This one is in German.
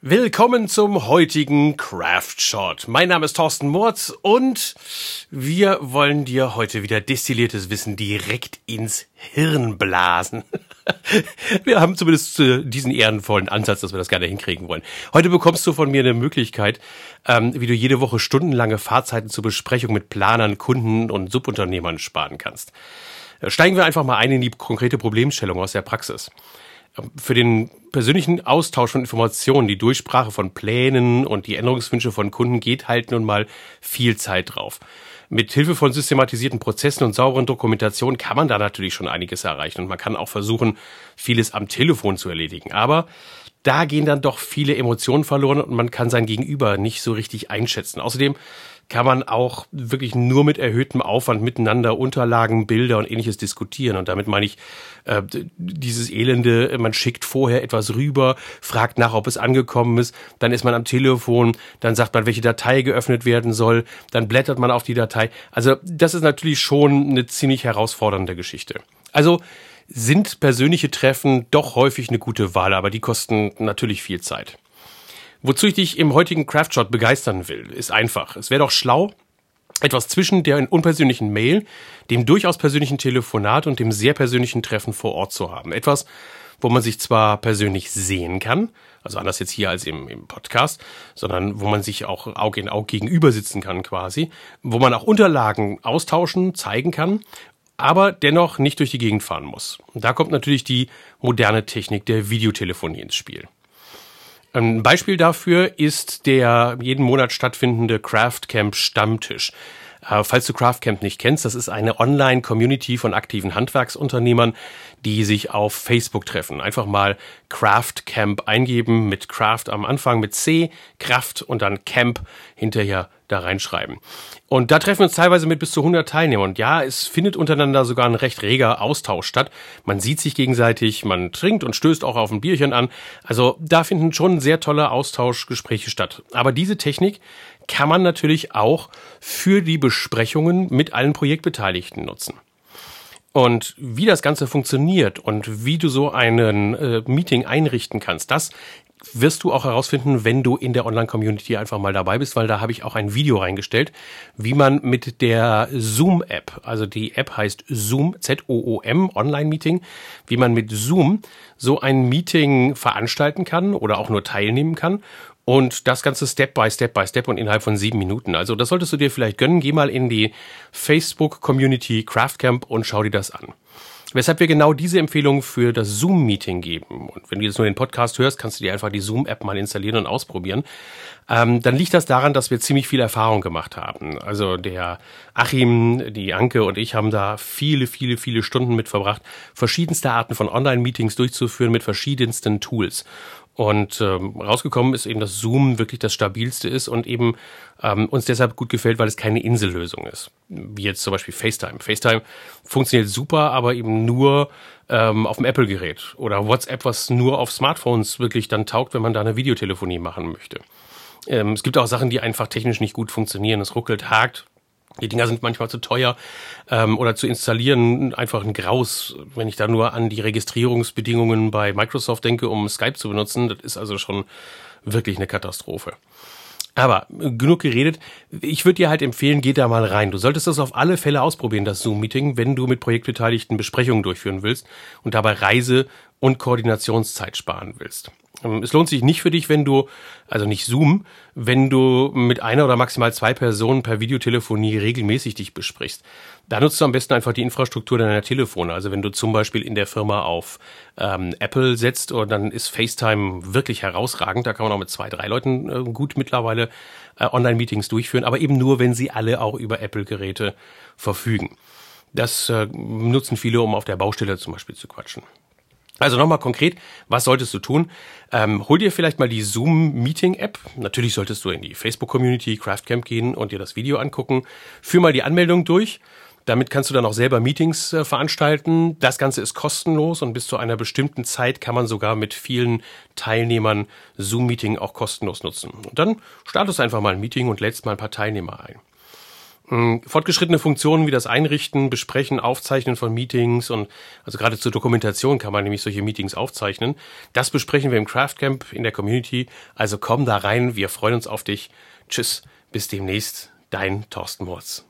Willkommen zum heutigen Craft Shot. Mein Name ist Thorsten Murz und wir wollen dir heute wieder destilliertes Wissen direkt ins Hirn blasen. Wir haben zumindest diesen ehrenvollen Ansatz, dass wir das gerne hinkriegen wollen. Heute bekommst du von mir eine Möglichkeit, ähm, wie du jede Woche stundenlange Fahrzeiten zur Besprechung mit Planern, Kunden und Subunternehmern sparen kannst. Steigen wir einfach mal ein in die konkrete Problemstellung aus der Praxis für den persönlichen Austausch von Informationen, die Durchsprache von Plänen und die Änderungswünsche von Kunden geht halt nun mal viel Zeit drauf. Mit Hilfe von systematisierten Prozessen und sauberen Dokumentationen kann man da natürlich schon einiges erreichen und man kann auch versuchen, vieles am Telefon zu erledigen. Aber da gehen dann doch viele Emotionen verloren und man kann sein Gegenüber nicht so richtig einschätzen. Außerdem kann man auch wirklich nur mit erhöhtem Aufwand miteinander Unterlagen, Bilder und ähnliches diskutieren. Und damit meine ich äh, dieses Elende, man schickt vorher etwas rüber, fragt nach, ob es angekommen ist, dann ist man am Telefon, dann sagt man, welche Datei geöffnet werden soll, dann blättert man auf die Datei. Also das ist natürlich schon eine ziemlich herausfordernde Geschichte. Also sind persönliche Treffen doch häufig eine gute Wahl, aber die kosten natürlich viel Zeit. Wozu ich dich im heutigen Craftshot begeistern will, ist einfach. Es wäre doch schlau, etwas zwischen der unpersönlichen Mail, dem durchaus persönlichen Telefonat und dem sehr persönlichen Treffen vor Ort zu haben. Etwas, wo man sich zwar persönlich sehen kann, also anders jetzt hier als im, im Podcast, sondern wo man sich auch Auge in Auge gegenüber sitzen kann quasi, wo man auch Unterlagen austauschen, zeigen kann, aber dennoch nicht durch die Gegend fahren muss. Da kommt natürlich die moderne Technik der Videotelefonie ins Spiel. Ein Beispiel dafür ist der jeden Monat stattfindende Craft Camp Stammtisch. Äh, falls du Craft Camp nicht kennst, das ist eine Online-Community von aktiven Handwerksunternehmern, die sich auf Facebook treffen. Einfach mal Craft Camp eingeben mit Craft am Anfang mit C, Kraft und dann Camp hinterher da reinschreiben. Und da treffen wir uns teilweise mit bis zu 100 Teilnehmern. Und ja, es findet untereinander sogar ein recht reger Austausch statt. Man sieht sich gegenseitig, man trinkt und stößt auch auf ein Bierchen an. Also da finden schon sehr tolle Austauschgespräche statt. Aber diese Technik kann man natürlich auch für die Besprechungen mit allen Projektbeteiligten nutzen. Und wie das Ganze funktioniert und wie du so einen äh, Meeting einrichten kannst, das wirst du auch herausfinden, wenn du in der Online-Community einfach mal dabei bist, weil da habe ich auch ein Video reingestellt, wie man mit der Zoom-App, also die App heißt Zoom, Z-O-O-M, Online-Meeting, wie man mit Zoom so ein Meeting veranstalten kann oder auch nur teilnehmen kann und das Ganze Step by Step by Step und innerhalb von sieben Minuten. Also das solltest du dir vielleicht gönnen. Geh mal in die Facebook-Community Craftcamp und schau dir das an. Weshalb wir genau diese Empfehlung für das Zoom-Meeting geben. Und wenn du jetzt nur den Podcast hörst, kannst du dir einfach die Zoom-App mal installieren und ausprobieren. Ähm, dann liegt das daran, dass wir ziemlich viel Erfahrung gemacht haben. Also der Achim, die Anke und ich haben da viele, viele, viele Stunden mit verbracht, verschiedenste Arten von Online-Meetings durchzuführen mit verschiedensten Tools. Und ähm, rausgekommen ist eben, dass Zoom wirklich das stabilste ist und eben ähm, uns deshalb gut gefällt, weil es keine Insellösung ist. Wie jetzt zum Beispiel FaceTime. FaceTime funktioniert super, aber eben nur ähm, auf dem Apple-Gerät. Oder WhatsApp, was nur auf Smartphones wirklich dann taugt, wenn man da eine Videotelefonie machen möchte. Ähm, es gibt auch Sachen, die einfach technisch nicht gut funktionieren. Es ruckelt, hakt, die Dinger sind manchmal zu teuer ähm, oder zu installieren einfach ein Graus. Wenn ich da nur an die Registrierungsbedingungen bei Microsoft denke, um Skype zu benutzen, das ist also schon wirklich eine Katastrophe. Aber genug geredet. Ich würde dir halt empfehlen, geh da mal rein. Du solltest das auf alle Fälle ausprobieren, das Zoom-Meeting, wenn du mit Projektbeteiligten Besprechungen durchführen willst und dabei Reise- und Koordinationszeit sparen willst. Ähm, es lohnt sich nicht für dich, wenn du, also nicht Zoom, wenn du mit einer oder maximal zwei Personen per Videotelefonie regelmäßig dich besprichst. Da nutzt du am besten einfach die Infrastruktur deiner Telefone. Also wenn du zum Beispiel in der Firma auf ähm, Apple setzt, und dann ist FaceTime wirklich herausragend. Da kann man auch mit zwei, drei Leuten äh, gut mittlerweile äh, Online-Meetings durchführen, aber eben nur, wenn sie alle auch über Apple-Geräte verfügen. Das äh, nutzen viele, um auf der Baustelle zum Beispiel zu quatschen. Also nochmal konkret, was solltest du tun? Ähm, hol dir vielleicht mal die Zoom-Meeting-App. Natürlich solltest du in die Facebook-Community Craftcamp gehen und dir das Video angucken. Führ mal die Anmeldung durch. Damit kannst du dann auch selber Meetings äh, veranstalten. Das Ganze ist kostenlos und bis zu einer bestimmten Zeit kann man sogar mit vielen Teilnehmern Zoom-Meeting auch kostenlos nutzen. Und dann startest einfach mal ein Meeting und lädst mal ein paar Teilnehmer ein. Hm, fortgeschrittene Funktionen wie das Einrichten, Besprechen, Aufzeichnen von Meetings und also gerade zur Dokumentation kann man nämlich solche Meetings aufzeichnen. Das besprechen wir im Craftcamp in der Community. Also komm da rein, wir freuen uns auf dich. Tschüss, bis demnächst, dein Thorsten Murz.